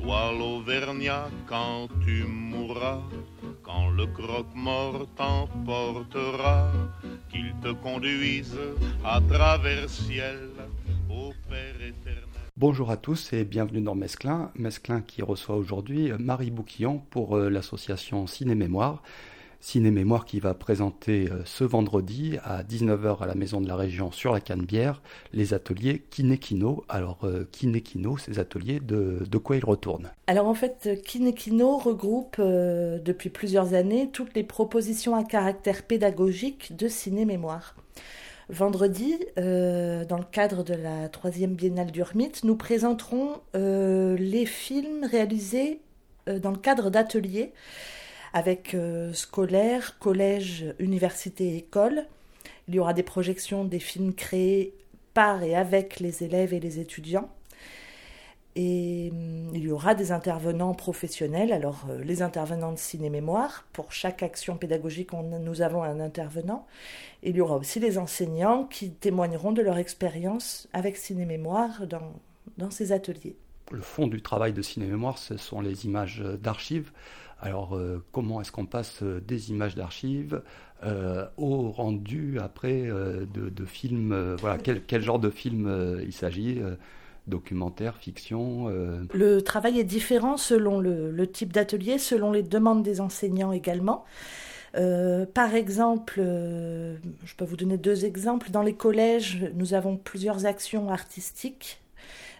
Toi l'Auvergnat, quand tu mourras, quand le croque-mort t'emportera, qu'il te conduise à travers ciel au Père éternel. Bonjour à tous et bienvenue dans Mesclin. Mesclin qui reçoit aujourd'hui Marie Bouquillon pour euh, l'association Ciné-Mémoire. Ciné-Mémoire qui va présenter euh, ce vendredi à 19h à la Maison de la Région sur la Canebière les ateliers Kinekino. Alors Kinekino, ces ateliers, de, quoi ils retournent? Alors en fait, Kinekino regroupe depuis plusieurs années toutes les propositions à caractère pédagogique de Ciné-Mémoire. Vendredi, euh, dans le cadre de la troisième biennale d'Urmit, nous présenterons euh, les films réalisés euh, dans le cadre d'ateliers avec scolaires, collèges, universités et écoles. Il y aura des projections des films créés par et avec les élèves et les étudiants. Et hum, il y aura des intervenants professionnels, alors euh, les intervenants de ciné-mémoire, pour chaque action pédagogique, nous avons un intervenant. Il y aura aussi les enseignants qui témoigneront de leur expérience avec ciné-mémoire dans, dans ces ateliers. Le fond du travail de ciné-mémoire, ce sont les images d'archives. Alors, euh, comment est-ce qu'on passe euh, des images d'archives au rendu après de, films Voilà, quel, genre de film il s'agit documentaire, fiction euh. Le travail est différent selon le, type d'atelier, selon les demandes des enseignants également. Euh, par exemple, euh, je peux vous donner deux exemples. Dans les collèges, nous avons plusieurs actions artistiques.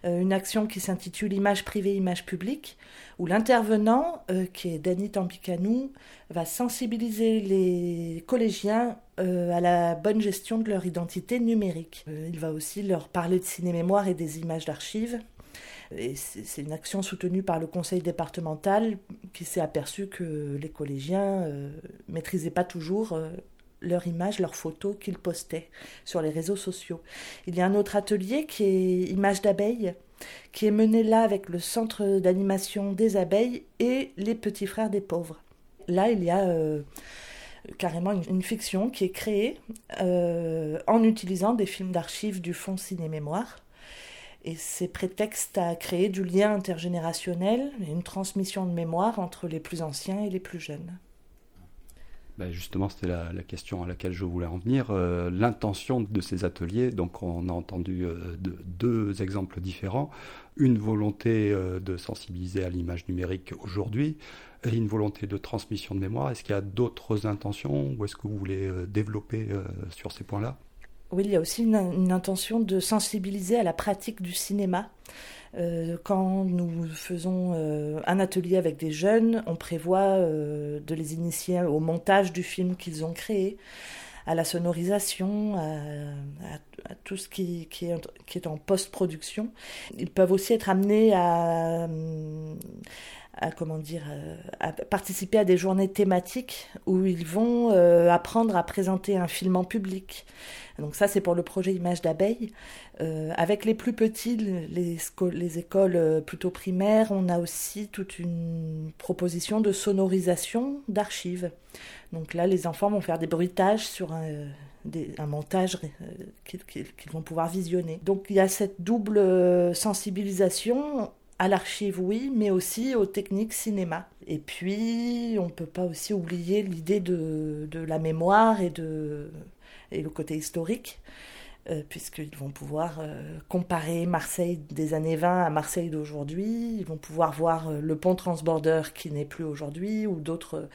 Une action qui s'intitule Image privée, image publique, où l'intervenant, qui est Dany Tampicanou, va sensibiliser les collégiens euh, à la bonne gestion de leur identité numérique. Euh, il va aussi leur parler de ciné-mémoire et des images d'archives. C'est une action soutenue par le conseil départemental qui s'est aperçu que les collégiens euh, maîtrisaient pas toujours leurs images, leurs photos qu'ils postaient sur les réseaux sociaux. Il y a un autre atelier qui est Images d'abeilles, qui est mené là avec le centre d'animation des abeilles et les petits frères des pauvres. Là, il y a carrément une, fiction qui est créée euh, en utilisant des films d'archives du Fonds Ciné-Mémoire. Et c'est prétexte à créer du lien intergénérationnel et une transmission de mémoire entre les plus anciens et les plus jeunes. Ben justement, c'était la, question à laquelle je voulais en venir. Euh, l'intention de ces ateliers, donc on a entendu euh, deux exemples différents. Une volonté de sensibiliser à l'image numérique aujourd'hui, et une volonté de transmission de mémoire. Est-ce qu'il y a d'autres intentions ou est-ce que vous voulez euh, développer euh, sur ces points-là? Oui, il y a aussi une, intention de sensibiliser à la pratique du cinéma. Euh, quand nous faisons un atelier avec des jeunes, on prévoit de les initier au montage du film qu'ils ont créé, à la sonorisation, à, tout ce qui est en post-production. Ils peuvent aussi être amenés à, à comment dire euh, participer à des journées thématiques où ils vont euh, apprendre à présenter un film en public. Donc ça c'est pour le projet Images d'abeilles. Euh, avec les plus petits, les, les, écoles plutôt primaires, on a aussi toute une proposition de sonorisation d'archives. Donc là les enfants vont faire des bruitages sur un montage qu'ils vont pouvoir visionner. Donc il y a cette double sensibilisation à l'archive, oui, mais aussi aux techniques cinéma. Et puis, on ne peut pas aussi oublier l'idée de, la mémoire et, le côté historique, euh, puisqu'ils vont pouvoir euh, comparer Marseille des années 20 à Marseille d'aujourd'hui, ils vont pouvoir voir euh, le pont transborder qui n'est plus aujourd'hui, ou d'autres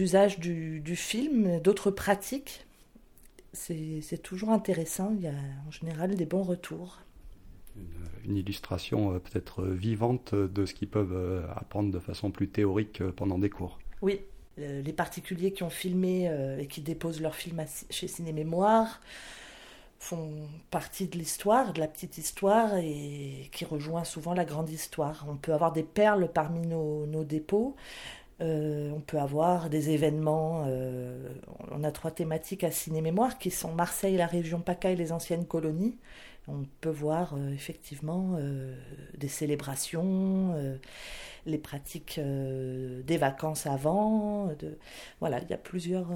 usages du film, d'autres pratiques c'est toujours intéressant. Il y a en général des bons retours. Une, illustration peut-être vivante de ce qu'ils peuvent apprendre de façon plus théorique pendant des cours. Oui, les particuliers qui ont filmé et qui déposent leurs films chez Ciné Mémoire font partie de l'histoire, de la petite histoire, et qui rejoint souvent la grande histoire. On peut avoir des perles parmi nos, dépôts, euh, on peut avoir des événements. Euh, on a trois thématiques à ciné-mémoire qui sont Marseille, la région PACA et les anciennes colonies. On peut voir euh, effectivement des célébrations, les pratiques des vacances avant. De... Voilà, il y a plusieurs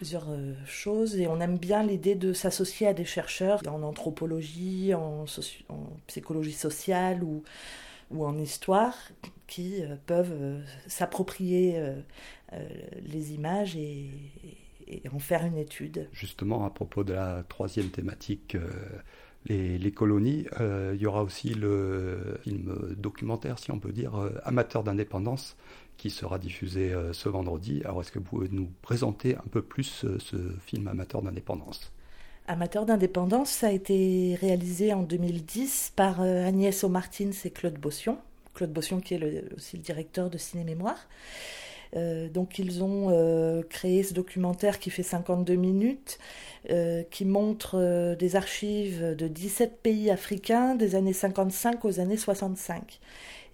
plusieurs euh, choses et on aime bien l'idée de s'associer à des chercheurs en anthropologie, en, psychologie sociale ou, en histoire qui euh, peuvent euh, s'approprier les images et, en faire une étude. Justement, à propos de la troisième thématique, les, les, colonies, il y aura aussi le film documentaire, si on peut dire, Amateur d'indépendance, qui sera diffusé euh, ce vendredi. Alors est-ce que vous pouvez nous présenter un peu plus euh, ce film Amateur d'indépendance? Amateur d'indépendance, ça a été réalisé en 2010 par euh, Agnès O'Martins et Claude Bossion. Claude Bossion qui est aussi le directeur de Ciné Mémoire. Donc ils ont créé ce documentaire qui fait 52 minutes, qui montre des archives de 17 pays africains des années 55 aux années 65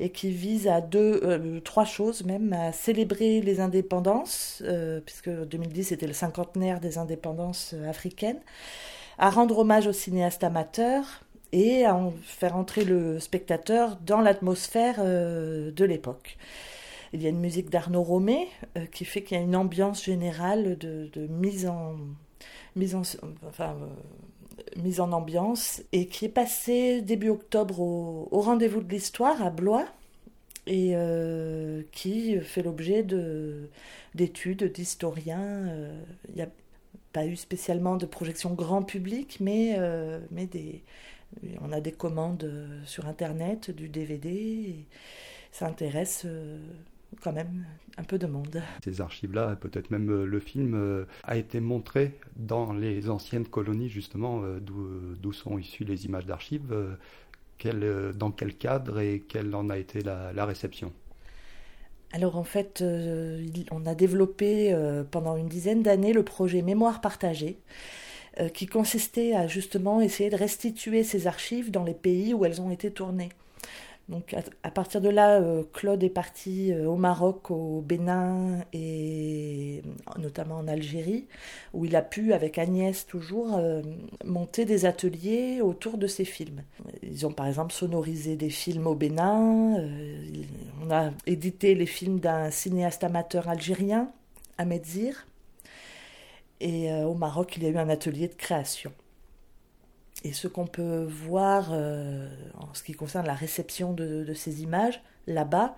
et qui vise à deux, euh, trois choses même, à célébrer les indépendances, euh, puisque 2010 c'était le cinquantenaire des indépendances euh, africaines, à rendre hommage aux cinéastes amateurs et à faire entrer le spectateur dans l'atmosphère de l'époque. Il y a une musique d'Arnaud Romé qui fait qu'il y a une ambiance générale de, de mise en ambiance et qui est passé début octobre au, rendez-vous de l'histoire à Blois et euh, qui fait l'objet de, d'études d'historiens. Euh, il n'y a pas eu spécialement de projection grand public, mais, euh, on a des commandes sur Internet, du DVD. Et ça intéresse quand même un peu de monde. Ces archives-là, peut-être même euh, le film, euh, a été montré dans les anciennes colonies, justement, euh, d'où sont issues les images d'archives. dans quel cadre et quelle en a été la, réception alors en fait, on a développé pendant une dizaine d'années le projet Mémoire partagée, qui consistait à justement essayer de restituer ces archives dans les pays où elles ont été tournées. Donc à, partir de là, euh, Claude est parti euh, au Maroc, au Bénin et notamment en Algérie, où il a pu, avec Agnès toujours, euh, monter des ateliers autour de ses films. Ils ont par exemple sonorisé des films au Bénin, on a édité les films d'un cinéaste amateur algérien, Ahmed Zir, et au Maroc, il y a eu un atelier de création. Et ce qu'on peut voir euh, en ce qui concerne la réception de, ces images là-bas,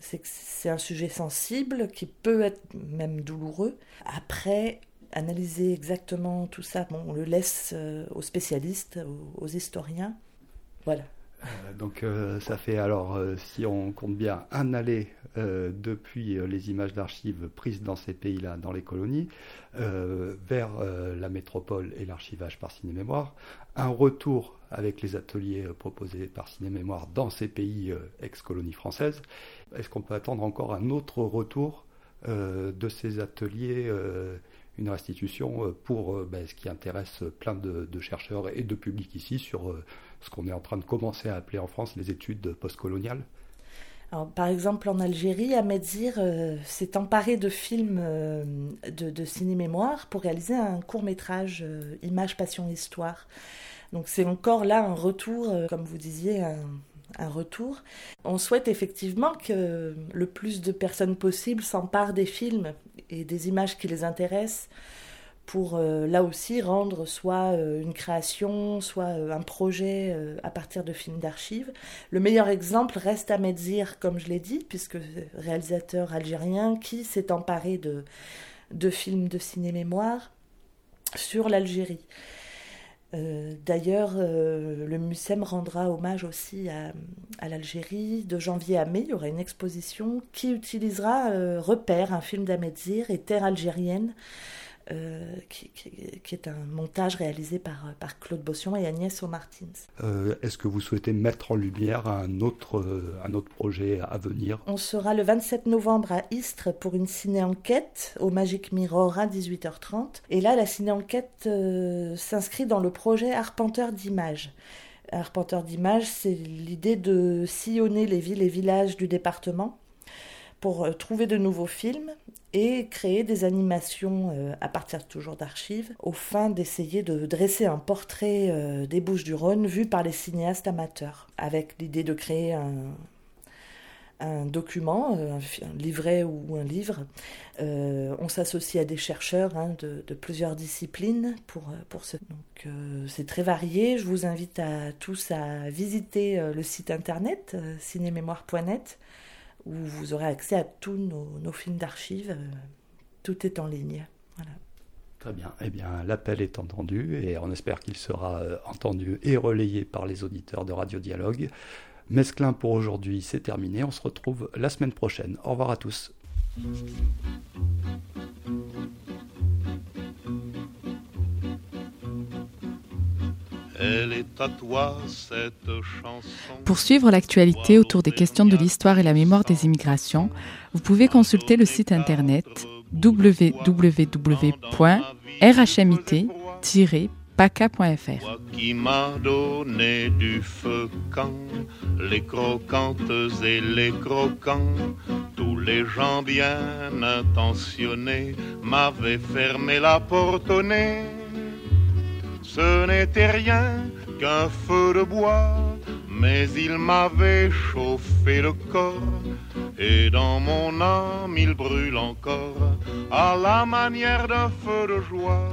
c'est que c'est un sujet sensible qui peut être même douloureux. Après, analyser exactement tout ça, bon, on le laisse euh, aux spécialistes, aux historiens. Voilà. Euh, donc euh, ça fait alors, euh, si on compte bien, un aller depuis les images d'archives prises dans ces pays-là, dans les colonies, vers la métropole et l'archivage par Ciné-Mémoire, un retour avec les ateliers proposés par Ciné-Mémoire dans ces pays ex-colonies françaises. Est-ce qu'on peut attendre encore un autre retour de ces ateliers une restitution pour ben, ce qui intéresse plein de, de, chercheurs et de publics ici sur ce qu'on est en train de commencer à appeler en France les études postcoloniales par exemple, en Algérie, Ahmed Zir euh, s'est emparé de films euh, de, ciné-mémoire pour réaliser un court-métrage euh, Image, Passion, Histoire. Donc c'est encore là un retour, comme vous disiez, un, un, retour. On souhaite effectivement que le plus de personnes possible s'emparent des films et des images qui les intéressent pour euh, là aussi rendre soit euh, une création, soit euh, un projet à partir de films d'archives. Le meilleur exemple reste Zir, comme je l'ai dit, puisque réalisateur algérien qui s'est emparé de, de films de ciné-mémoire sur l'Algérie. D'ailleurs, le MUSEM rendra hommage aussi à, l'Algérie. De janvier à mai, il y aura une exposition qui utilisera Repère, un film d'Ahmed Zir et Terre algérienne, euh, qui, est un montage réalisé par, par Claude Bossion et Agnès O'Martins. Euh, est-ce que vous souhaitez mettre en lumière un autre, euh, un autre projet à venir? On sera le 27 novembre à Istres pour une ciné-enquête au Magic Mirror à 18h30. Et là, la ciné-enquête s'inscrit dans le projet Arpenteur d'images. Arpenteur d'images, c'est l'idée de sillonner les villes et villages du département pour euh, trouver de nouveaux films et créer des animations euh, à partir toujours d'archives, au fin d'essayer de dresser un portrait euh, des Bouches-du-Rhône vu par les cinéastes amateurs, avec l'idée de créer un, document, un, livret ou un livre. on s'associe à des chercheurs hein, de, plusieurs disciplines pour, pour ce. Donc c'est très varié. Je vous invite à tous à visiter le site internet cinémémoire.net où vous aurez accès à tous nos, films d'archives. Euh, tout est en ligne. Très bien. Eh bien, l'appel est entendu et on espère qu'il sera euh, entendu et relayé par les auditeurs de Radio Dialogue. Mesclin pour aujourd'hui, c'est terminé. On se retrouve la semaine prochaine. Au revoir à tous. Pour suivre l'actualité autour des questions de l'histoire et la mémoire des immigrations, vous pouvez consulter le site internet www.rhmit-paca.fr. Qui m'a donné du feu quand les croquantes et les croquants, tous les gens bien intentionnés m'avaient fermé la porte au nez ce n'était rien qu'un feu de bois, mais il m'avait chauffé le corps, et dans mon âme il brûle encore, à la manière d'un feu de joie.